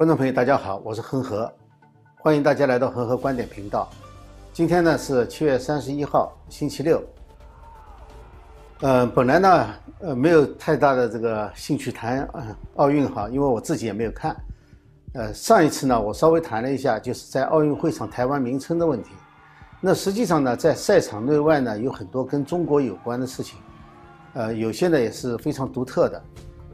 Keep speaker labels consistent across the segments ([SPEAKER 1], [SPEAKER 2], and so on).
[SPEAKER 1] 观众朋友，大家好，我是恒河，欢迎大家来到恒河观点频道。今天呢是七月三十一号，星期六。呃，本来呢，呃，没有太大的这个兴趣谈啊奥运哈，因为我自己也没有看。呃，上一次呢，我稍微谈了一下，就是在奥运会场台湾名称的问题。那实际上呢，在赛场内外呢，有很多跟中国有关的事情，呃，有些呢也是非常独特的。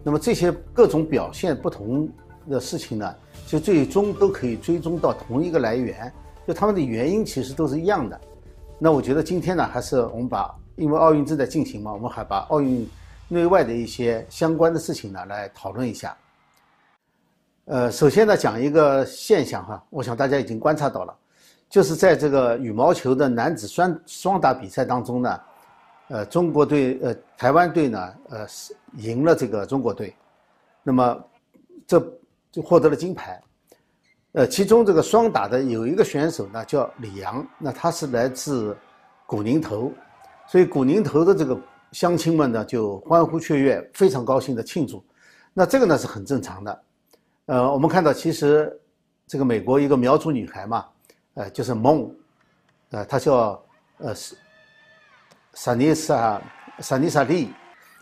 [SPEAKER 1] 那么这些各种表现不同。的事情呢，就最终都可以追踪到同一个来源，就他们的原因其实都是一样的。那我觉得今天呢，还是我们把，因为奥运正在进行嘛，我们还把奥运内外的一些相关的事情呢来讨论一下。呃，首先呢，讲一个现象哈，我想大家已经观察到了，就是在这个羽毛球的男子双双打比赛当中呢，呃，中国队呃台湾队呢呃是赢了这个中国队，那么这。就获得了金牌，呃，其中这个双打的有一个选手呢叫李阳，那他是来自古宁头，所以古宁头的这个乡亲们呢就欢呼雀跃，非常高兴的庆祝，那这个呢是很正常的，呃，我们看到其实这个美国一个苗族女孩嘛，呃，就是梦，呃，她叫呃是萨尼萨萨尼萨利，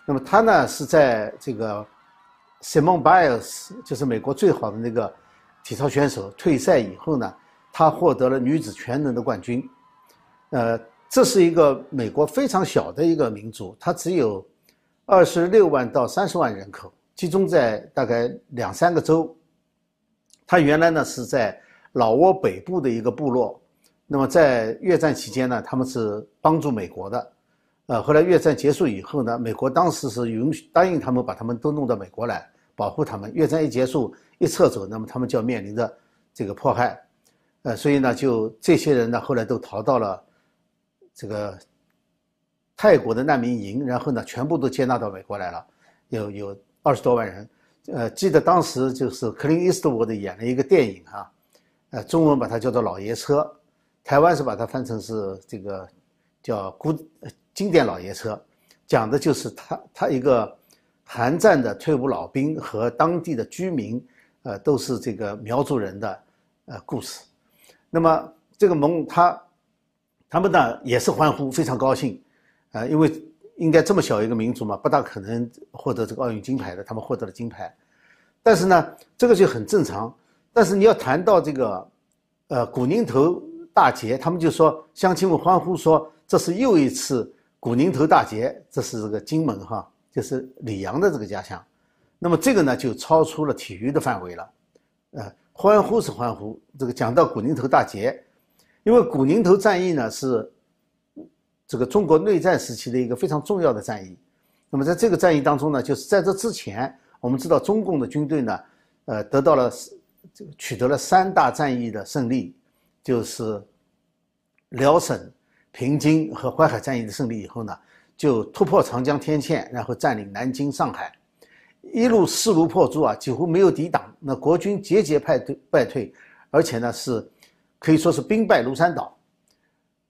[SPEAKER 1] 那么她呢是在这个。Simone Biles 就是美国最好的那个体操选手，退赛以后呢，她获得了女子全能的冠军。呃，这是一个美国非常小的一个民族，它只有二十六万到三十万人口，集中在大概两三个州。它原来呢是在老挝北部的一个部落，那么在越战期间呢，他们是帮助美国的。呃，后来越战结束以后呢，美国当时是允许答应他们把他们都弄到美国来。保护他们，越战一结束一撤走，那么他们就要面临着这个迫害，呃，所以呢，就这些人呢，后来都逃到了这个泰国的难民营，然后呢，全部都接纳到美国来了，有有二十多万人，呃，记得当时就是克林伊斯特沃的演了一个电影哈，呃，中文把它叫做《老爷车》，台湾是把它翻成是这个叫古经典老爷车，讲的就是他他一个。韩战的退伍老兵和当地的居民，呃，都是这个苗族人的呃故事。那么这个蒙他他们呢也是欢呼，非常高兴，呃，因为应该这么小一个民族嘛，不大可能获得这个奥运金牌的，他们获得了金牌。但是呢，这个就很正常。但是你要谈到这个，呃，古宁头大捷，他们就说乡亲们欢呼说这是又一次古宁头大捷，这是这个金门哈。就是李阳的这个家乡，那么这个呢就超出了体育的范围了，呃，欢呼是欢呼。这个讲到古宁头大捷，因为古宁头战役呢是这个中国内战时期的一个非常重要的战役。那么在这个战役当中呢，就是在这之前，我们知道中共的军队呢，呃，得到了这个取得了三大战役的胜利，就是辽沈、平津和淮海战役的胜利以后呢。就突破长江天堑，然后占领南京、上海，一路势如破竹啊，几乎没有抵挡。那国军节节败退，败退，而且呢是可以说是兵败如山倒。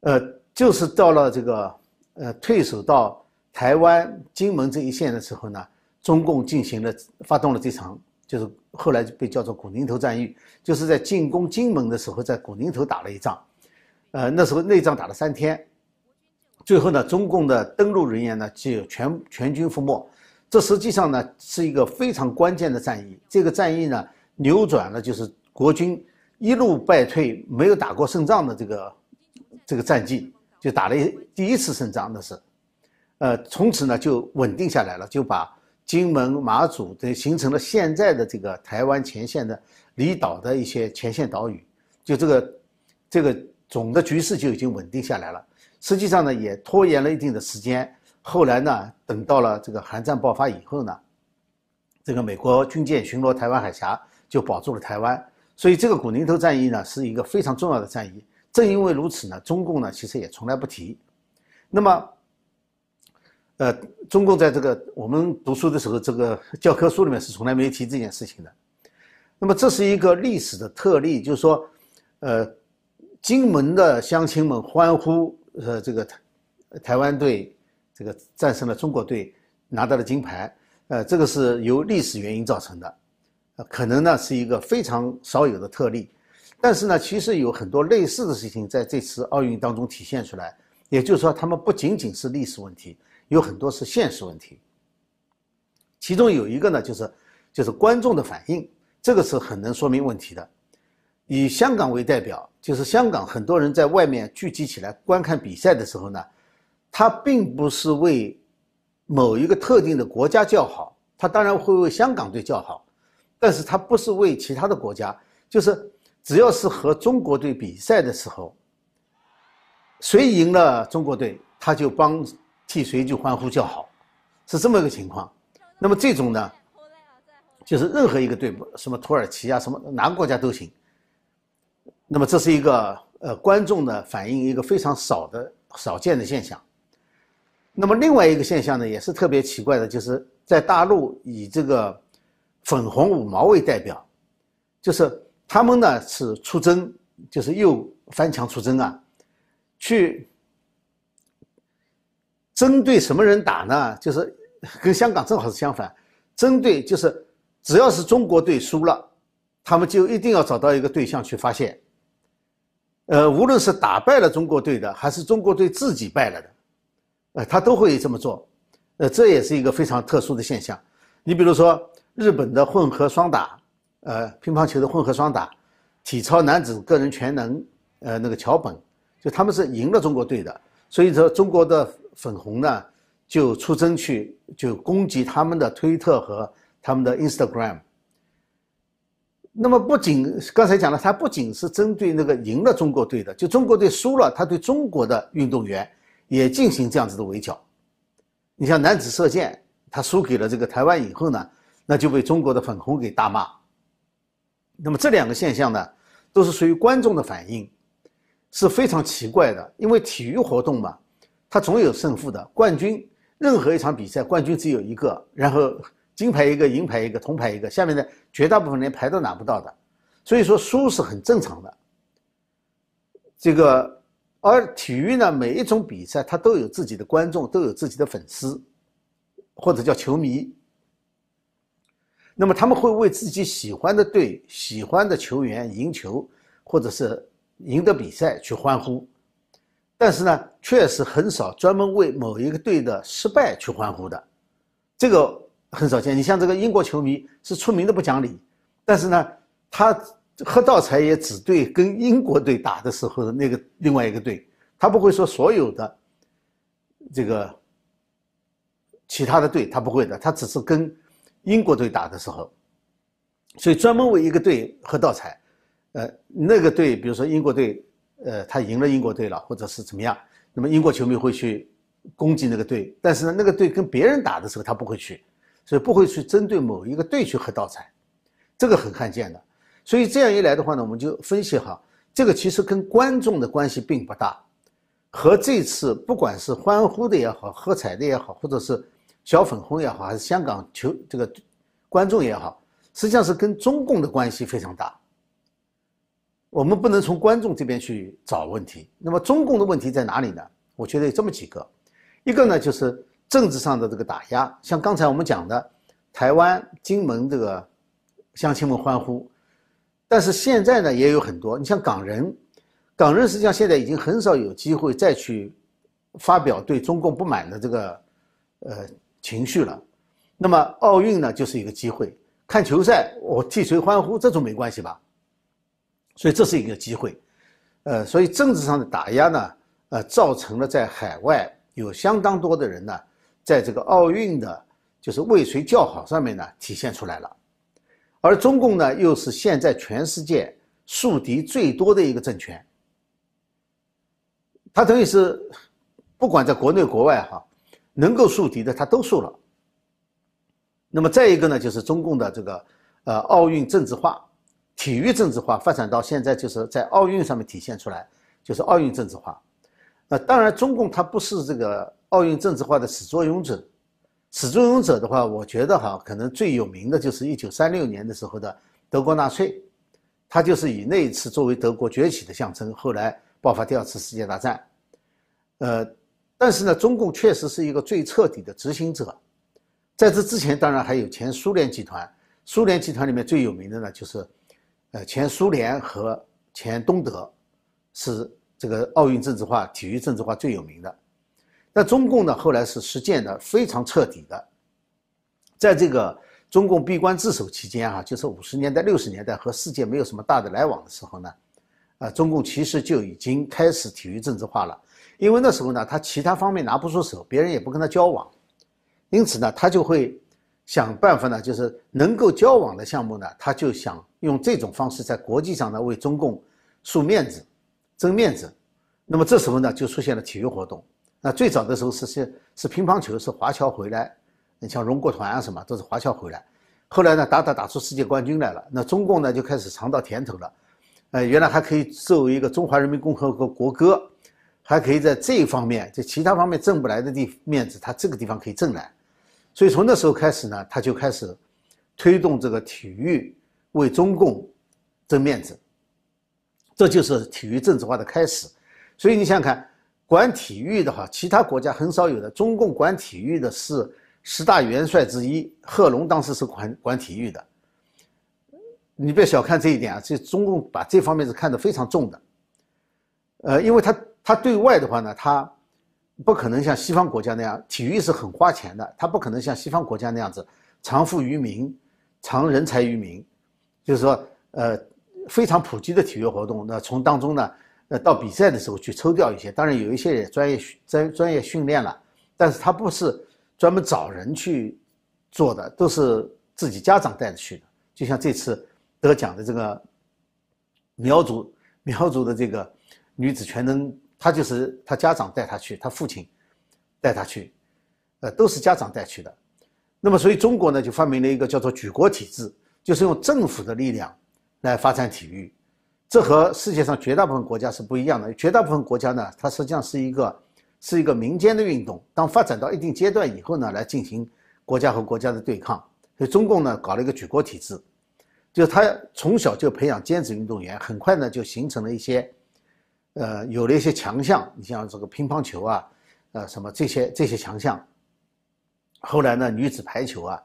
[SPEAKER 1] 呃，就是到了这个呃退守到台湾金门这一线的时候呢，中共进行了发动了这场，就是后来被叫做古宁头战役，就是在进攻金门的时候，在古宁头打了一仗。呃，那时候内仗打了三天。最后呢，中共的登陆人员呢就全全军覆没，这实际上呢是一个非常关键的战役。这个战役呢扭转了就是国军一路败退、没有打过胜仗的这个这个战绩，就打了一第一次胜仗，那是，呃，从此呢就稳定下来了，就把金门、马祖这形成了现在的这个台湾前线的离岛的一些前线岛屿，就这个这个总的局势就已经稳定下来了。实际上呢，也拖延了一定的时间。后来呢，等到了这个韩战爆发以后呢，这个美国军舰巡逻台湾海峡，就保住了台湾。所以这个古宁头战役呢，是一个非常重要的战役。正因为如此呢，中共呢其实也从来不提。那么，呃，中共在这个我们读书的时候，这个教科书里面是从来没有提这件事情的。那么这是一个历史的特例，就是说，呃，金门的乡亲们欢呼。呃，这个台台湾队这个战胜了中国队，拿到了金牌。呃，这个是由历史原因造成的。呃，可能呢是一个非常少有的特例。但是呢，其实有很多类似的事情在这次奥运当中体现出来。也就是说，他们不仅仅是历史问题，有很多是现实问题。其中有一个呢，就是就是观众的反应，这个是很能说明问题的。以香港为代表，就是香港很多人在外面聚集起来观看比赛的时候呢，他并不是为某一个特定的国家叫好，他当然会为香港队叫好，但是他不是为其他的国家，就是只要是和中国队比赛的时候，谁赢了中国队，他就帮替谁就欢呼叫好，是这么一个情况。那么这种呢，就是任何一个队，什么土耳其啊，什么哪个国家都行。那么这是一个呃观众的反应，一个非常少的少见的现象。那么另外一个现象呢，也是特别奇怪的，就是在大陆以这个粉红五毛为代表，就是他们呢是出征，就是又翻墙出征啊，去针对什么人打呢？就是。跟香港正好是相反，针对就是只要是中国队输了，他们就一定要找到一个对象去发泄。呃，无论是打败了中国队的，还是中国队自己败了的，呃，他都会这么做。呃，这也是一个非常特殊的现象。你比如说日本的混合双打，呃，乒乓球的混合双打，体操男子个人全能，呃，那个桥本，就他们是赢了中国队的，所以说中国的粉红呢。就出征去，就攻击他们的推特和他们的 Instagram。那么不仅刚才讲了，他不仅是针对那个赢了中国队的，就中国队输了，他对中国的运动员也进行这样子的围剿。你像男子射箭，他输给了这个台湾以后呢，那就被中国的粉红给大骂。那么这两个现象呢，都是属于观众的反应，是非常奇怪的。因为体育活动嘛，它总有胜负的，冠军。任何一场比赛，冠军只有一个，然后金牌一个，银牌一个，铜牌一个，下面的绝大部分连牌都拿不到的，所以说输是很正常的。这个，而体育呢，每一种比赛它都有自己的观众，都有自己的粉丝，或者叫球迷。那么他们会为自己喜欢的队、喜欢的球员赢球，或者是赢得比赛去欢呼。但是呢，确实很少专门为某一个队的失败去欢呼的，这个很少见。你像这个英国球迷是出名的不讲理，但是呢，他喝倒彩也只对跟英国队打的时候的那个另外一个队，他不会说所有的这个其他的队，他不会的，他只是跟英国队打的时候，所以专门为一个队喝倒彩，呃，那个队，比如说英国队。呃，他赢了英国队了，或者是怎么样？那么英国球迷会去攻击那个队，但是呢，那个队跟别人打的时候，他不会去，所以不会去针对某一个队去喝倒彩，这个很罕见的。所以这样一来的话呢，我们就分析哈，这个其实跟观众的关系并不大，和这次不管是欢呼的也好，喝彩的也好，或者是小粉红也好，还是香港球这个观众也好，实际上是跟中共的关系非常大。我们不能从观众这边去找问题。那么中共的问题在哪里呢？我觉得有这么几个，一个呢就是政治上的这个打压，像刚才我们讲的，台湾、金门这个乡亲们欢呼，但是现在呢也有很多，你像港人，港人实际上现在已经很少有机会再去发表对中共不满的这个呃情绪了。那么奥运呢就是一个机会，看球赛我替谁欢呼，这种没关系吧？所以这是一个机会，呃，所以政治上的打压呢，呃，造成了在海外有相当多的人呢，在这个奥运的，就是为谁叫好上面呢，体现出来了。而中共呢，又是现在全世界树敌最多的一个政权，他等于是不管在国内国外哈，能够树敌的他都树了。那么再一个呢，就是中共的这个呃奥运政治化。体育政治化发展到现在，就是在奥运上面体现出来，就是奥运政治化。那当然，中共它不是这个奥运政治化的始作俑者。始作俑者的话，我觉得哈，可能最有名的就是一九三六年的时候的德国纳粹，他就是以那一次作为德国崛起的象征，后来爆发第二次世界大战。呃，但是呢，中共确实是一个最彻底的执行者。在这之前，当然还有前苏联集团。苏联集团里面最有名的呢，就是呃前苏联和前东德是这个奥运政治化、体育政治化最有名的。那中共呢，后来是实践的非常彻底的，在这个中共闭关自守期间啊，就是五十年代、六十年代和世界没有什么大的来往的时候呢，啊，中共其实就已经开始体育政治化了。因为那时候呢，他其他方面拿不出手，别人也不跟他交往，因此呢，他就会想办法呢，就是能够交往的项目呢，他就想用这种方式在国际上呢为中共树面子、争面子。那么这时候呢，就出现了体育活动。那最早的时候是是是乒乓球，是华侨回来，你像荣国团啊什么都是华侨回来。后来呢，打打打出世界冠军来了，那中共呢就开始尝到甜头了。呃，原来还可以作为一个中华人民共和国国歌。还可以在这一方面，在其他方面挣不来的地面子，他这个地方可以挣来，所以从那时候开始呢，他就开始推动这个体育为中共争面子，这就是体育政治化的开始。所以你想想看，管体育的话，其他国家很少有的，中共管体育的是十大元帅之一贺龙，当时是管管体育的。你别小看这一点啊，这中共把这方面是看得非常重的，呃，因为他。他对外的话呢，他不可能像西方国家那样，体育是很花钱的，他不可能像西方国家那样子藏富于民，藏人才于民，就是说，呃，非常普及的体育活动，那从当中呢，呃，到比赛的时候去抽调一些，当然有一些也专业专专业训练了，但是他不是专门找人去做的，都是自己家长带着去的，就像这次得奖的这个苗族苗族的这个女子全能。她就是她家长带她去，她父亲带她去，呃，都是家长带去的。那么，所以中国呢就发明了一个叫做举国体制，就是用政府的力量来发展体育。这和世界上绝大部分国家是不一样的。绝大部分国家呢，它实际上是一个是一个民间的运动。当发展到一定阶段以后呢，来进行国家和国家的对抗。所以中共呢搞了一个举国体制，就是他从小就培养尖子运动员，很快呢就形成了一些。呃，有了一些强项，你像这个乒乓球啊，呃，什么这些这些强项。后来呢，女子排球啊，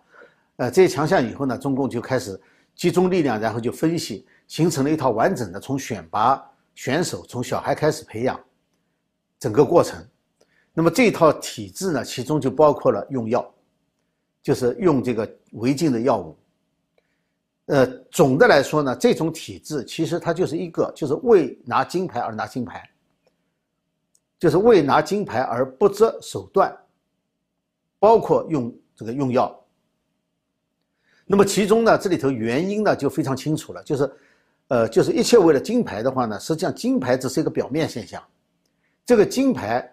[SPEAKER 1] 呃，这些强项以后呢，中共就开始集中力量，然后就分析，形成了一套完整的从选拔选手，从小孩开始培养整个过程。那么这套体制呢，其中就包括了用药，就是用这个违禁的药物。呃，总的来说呢，这种体制其实它就是一个，就是为拿金牌而拿金牌，就是为拿金牌而不择手段，包括用这个用药。那么其中呢，这里头原因呢就非常清楚了，就是，呃，就是一切为了金牌的话呢，实际上金牌只是一个表面现象。这个金牌，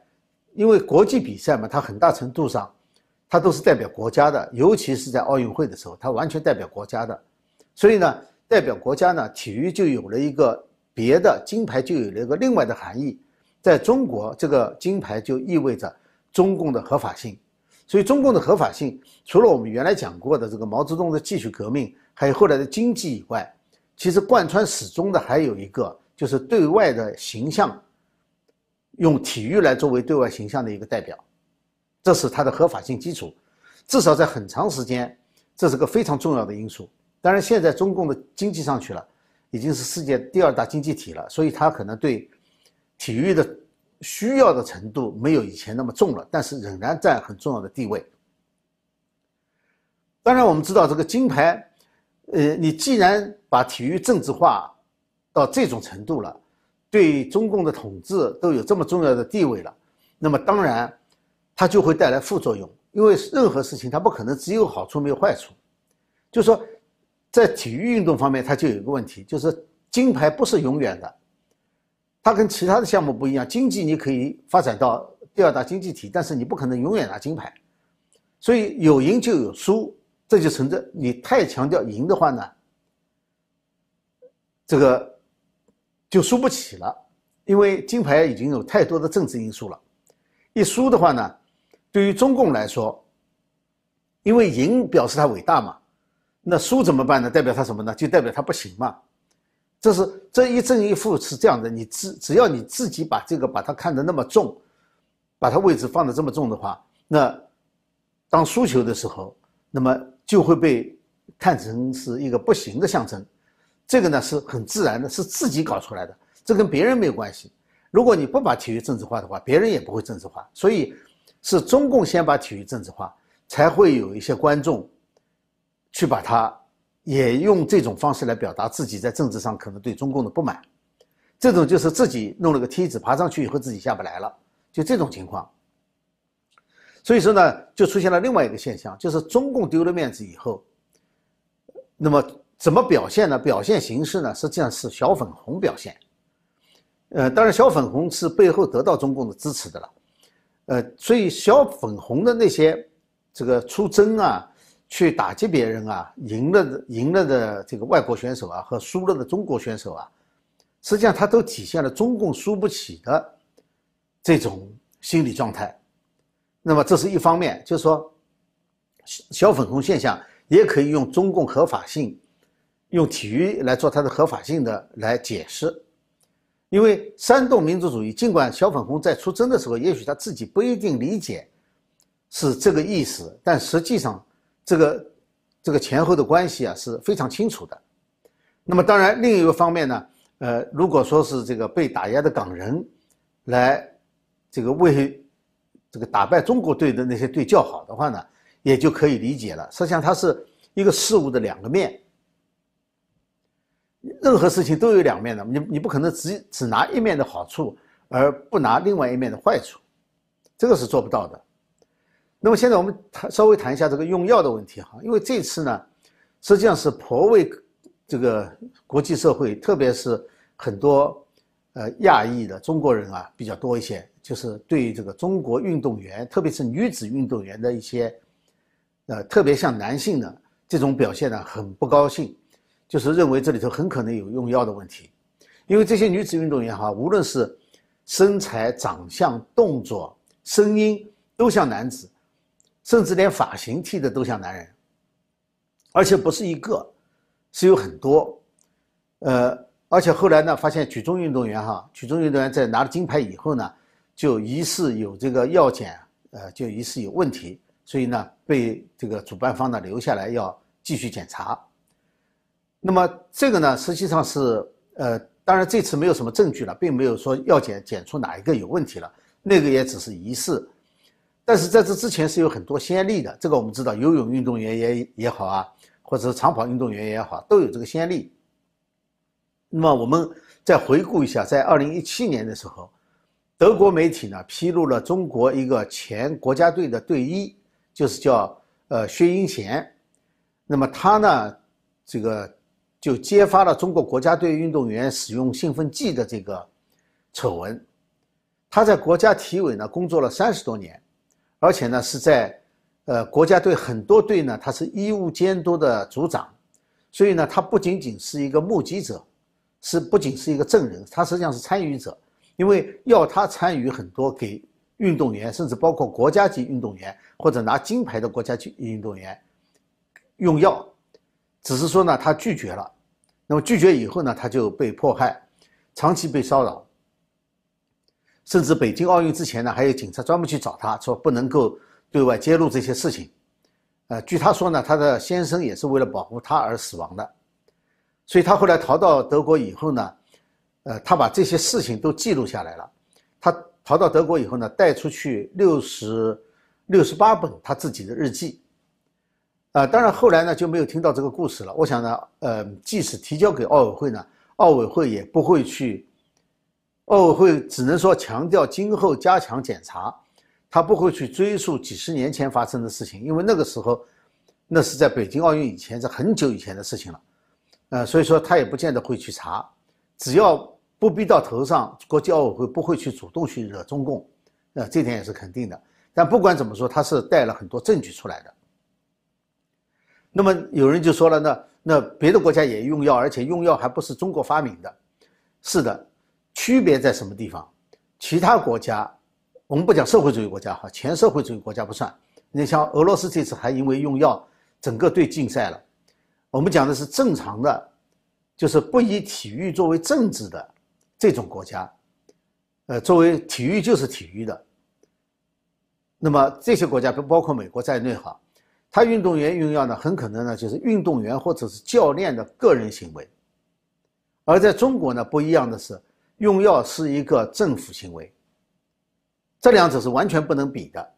[SPEAKER 1] 因为国际比赛嘛，它很大程度上，它都是代表国家的，尤其是在奥运会的时候，它完全代表国家的。所以呢，代表国家呢，体育就有了一个别的金牌，就有了一个另外的含义。在中国，这个金牌就意味着中共的合法性。所以，中共的合法性，除了我们原来讲过的这个毛泽东的继续革命，还有后来的经济以外，其实贯穿始终的还有一个，就是对外的形象，用体育来作为对外形象的一个代表，这是它的合法性基础。至少在很长时间，这是个非常重要的因素。当然，现在中共的经济上去了，已经是世界第二大经济体了，所以它可能对体育的需要的程度没有以前那么重了，但是仍然占很重要的地位。当然，我们知道这个金牌，呃，你既然把体育政治化到这种程度了，对中共的统治都有这么重要的地位了，那么当然它就会带来副作用，因为任何事情它不可能只有好处没有坏处，就说。在体育运动方面，它就有一个问题，就是金牌不是永远的，它跟其他的项目不一样。经济你可以发展到第二大经济体，但是你不可能永远拿金牌，所以有赢就有输，这就存在。你太强调赢的话呢，这个就输不起了，因为金牌已经有太多的政治因素了。一输的话呢，对于中共来说，因为赢表示他伟大嘛。那输怎么办呢？代表他什么呢？就代表他不行嘛。这是这一正一负是这样的。你只只要你自己把这个把它看得那么重，把它位置放得这么重的话，那当输球的时候，那么就会被看成是一个不行的象征，这个呢是很自然的，是自己搞出来的，这跟别人没有关系。如果你不把体育政治化的话，别人也不会政治化。所以是中共先把体育政治化，才会有一些观众去把它也用这种方式来表达自己在政治上可能对中共的不满。这种就是自己弄了个梯子爬上去以后自己下不来了，就这种情况。所以说呢，就出现了另外一个现象，就是中共丢了面子以后，那么怎么表现呢？表现形式呢，实际上是小粉红表现。呃，当然小粉红是背后得到中共的支持的了。呃，所以小粉红的那些这个出征啊，去打击别人啊，赢了的赢了的这个外国选手啊，和输了的中国选手啊，实际上它都体现了中共输不起的这种心理状态。那么这是一方面，就是说，小粉红现象也可以用中共合法性，用体育来做它的合法性的来解释，因为煽动民族主义，尽管小粉红在出征的时候，也许他自己不一定理解是这个意思，但实际上这个这个前后的关系啊是非常清楚的。那么当然，另一个方面呢，呃，如果说是这个被打压的港人来这个为。这个打败中国队的那些队叫好的话呢，也就可以理解了。实际上，它是一个事物的两个面。任何事情都有两面的，你你不可能只只拿一面的好处，而不拿另外一面的坏处，这个是做不到的。那么现在我们谈稍微谈一下这个用药的问题哈，因为这次呢，实际上是颇为这个国际社会，特别是很多呃亚裔的中国人啊比较多一些。就是对这个中国运动员，特别是女子运动员的一些，呃，特别像男性的这种表现呢，很不高兴，就是认为这里头很可能有用药的问题，因为这些女子运动员哈，无论是身材、长相、动作、声音都像男子，甚至连发型剃的都像男人，而且不是一个，是有很多，呃，而且后来呢，发现举重运动员哈，举重运动员在拿了金牌以后呢。就疑似有这个药检，呃，就疑似有问题，所以呢，被这个主办方呢留下来要继续检查。那么这个呢，实际上是，呃，当然这次没有什么证据了，并没有说药检检出哪一个有问题了，那个也只是疑似。但是在这之前是有很多先例的，这个我们知道，游泳运动员也也好啊，或者是长跑运动员也好，都有这个先例。那么我们再回顾一下，在二零一七年的时候。德国媒体呢披露了中国一个前国家队的队医，就是叫呃薛英贤，那么他呢，这个就揭发了中国国家队运动员使用兴奋剂的这个丑闻。他在国家体委呢工作了三十多年，而且呢是在呃国家队很多队呢他是医务监督的组长，所以呢他不仅仅是一个目击者，是不仅是一个证人，他实际上是参与者。因为要他参与很多给运动员，甚至包括国家级运动员或者拿金牌的国家级运动员用药，只是说呢，他拒绝了。那么拒绝以后呢，他就被迫害，长期被骚扰，甚至北京奥运之前呢，还有警察专门去找他说不能够对外揭露这些事情。呃，据他说呢，他的先生也是为了保护他而死亡的，所以他后来逃到德国以后呢。呃，他把这些事情都记录下来了。他逃到德国以后呢，带出去六十六十八本他自己的日记。啊，当然后来呢就没有听到这个故事了。我想呢，呃，即使提交给奥委会呢，奥委会也不会去，奥委会只能说强调今后加强检查，他不会去追溯几十年前发生的事情，因为那个时候那是在北京奥运以前，是很久以前的事情了。呃，所以说他也不见得会去查，只要。不逼到头上，国际奥委会不会去主动去惹中共，呃，这点也是肯定的。但不管怎么说，他是带了很多证据出来的。那么有人就说了，那那别的国家也用药，而且用药还不是中国发明的。是的，区别在什么地方？其他国家，我们不讲社会主义国家哈，前社会主义国家不算。你像俄罗斯这次还因为用药，整个队禁赛了。我们讲的是正常的，就是不以体育作为政治的。这种国家，呃，作为体育就是体育的，那么这些国家不包括美国在内哈，他运动员用药呢，很可能呢就是运动员或者是教练的个人行为。而在中国呢，不一样的是，用药是一个政府行为，这两者是完全不能比的。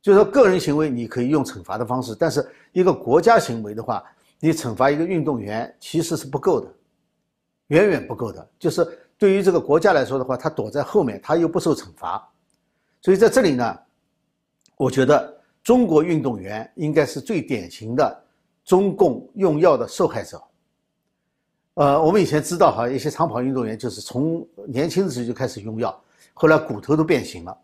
[SPEAKER 1] 就是说，个人行为你可以用惩罚的方式，但是一个国家行为的话，你惩罚一个运动员其实是不够的，远远不够的。就是对于这个国家来说的话，他躲在后面，他又不受惩罚，所以在这里呢，我觉得中国运动员应该是最典型的中共用药的受害者。呃，我们以前知道哈，一些长跑运动员就是从年轻的时候就开始用药，后来骨头都变形了，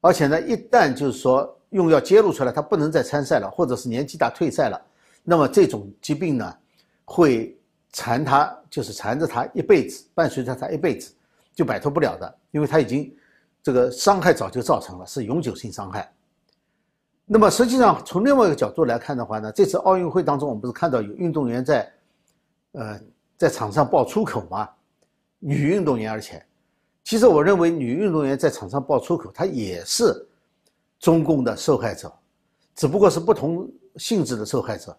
[SPEAKER 1] 而且呢，一旦就是说。用药揭露出来，他不能再参赛了，或者是年纪大退赛了，那么这种疾病呢，会缠他，就是缠着他一辈子，伴随着他一辈子，就摆脱不了的，因为他已经这个伤害早就造成了，是永久性伤害。那么实际上从另外一个角度来看的话呢，这次奥运会当中，我们不是看到有运动员在，呃，在场上爆粗口吗？女运动员，而且，其实我认为女运动员在场上爆粗口，她也是。中共的受害者，只不过是不同性质的受害者。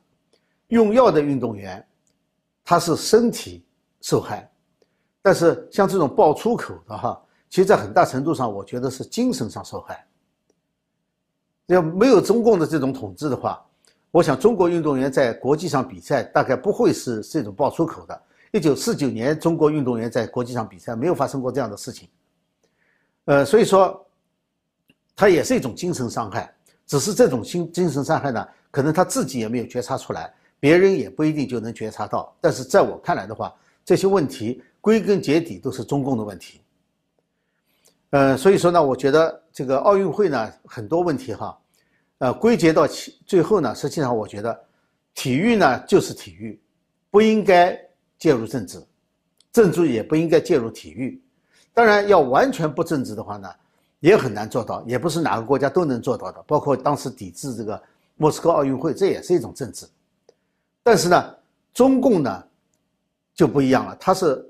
[SPEAKER 1] 用药的运动员，他是身体受害，但是像这种爆粗口的哈，其实在很大程度上，我觉得是精神上受害。要没有中共的这种统治的话，我想中国运动员在国际上比赛大概不会是这种爆粗口的。一九四九年，中国运动员在国际上比赛没有发生过这样的事情。呃，所以说。他也是一种精神伤害，只是这种精精神伤害呢，可能他自己也没有觉察出来，别人也不一定就能觉察到。但是在我看来的话，这些问题归根结底都是中共的问题。呃，所以说呢，我觉得这个奥运会呢，很多问题哈，呃，归结到其最后呢，实际上我觉得，体育呢就是体育，不应该介入政治，政治也不应该介入体育。当然，要完全不政治的话呢。也很难做到，也不是哪个国家都能做到的。包括当时抵制这个莫斯科奥运会，这也是一种政治。但是呢，中共呢就不一样了，它是，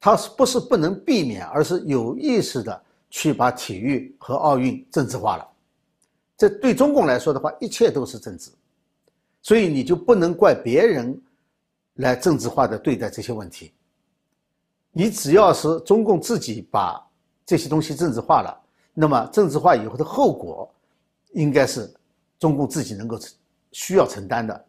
[SPEAKER 1] 它是不是不能避免，而是有意识的去把体育和奥运政治化了。这对中共来说的话，一切都是政治，所以你就不能怪别人来政治化的对待这些问题。你只要是中共自己把这些东西政治化了。那么政治化以后的后果，应该是中共自己能够承需要承担的。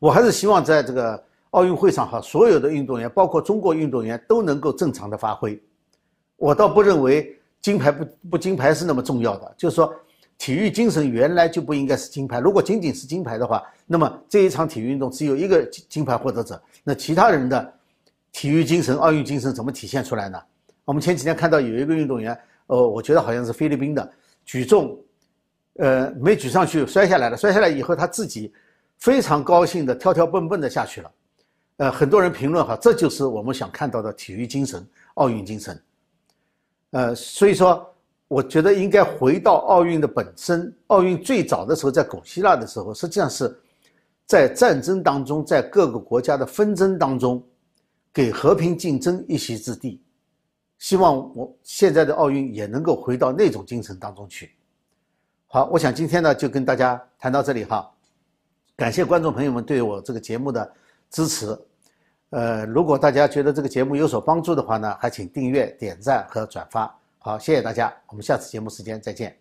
[SPEAKER 1] 我还是希望在这个奥运会上哈，所有的运动员，包括中国运动员，都能够正常的发挥。我倒不认为金牌不不金牌是那么重要的，就是说体育精神原来就不应该是金牌。如果仅仅是金牌的话，那么这一场体育运动只有一个金金牌获得者，那其他人的体育精神、奥运精神怎么体现出来呢？我们前几天看到有一个运动员。哦，我觉得好像是菲律宾的举重，呃，没举上去，摔下来了。摔下来以后，他自己非常高兴的跳跳蹦蹦的下去了。呃，很多人评论哈，这就是我们想看到的体育精神、奥运精神。呃，所以说，我觉得应该回到奥运的本身。奥运最早的时候，在古希腊的时候，实际上是在战争当中，在各个国家的纷争当中，给和平竞争一席之地。希望我现在的奥运也能够回到那种精神当中去。好，我想今天呢就跟大家谈到这里哈，感谢观众朋友们对我这个节目的支持。呃，如果大家觉得这个节目有所帮助的话呢，还请订阅、点赞和转发。好，谢谢大家，我们下次节目时间再见。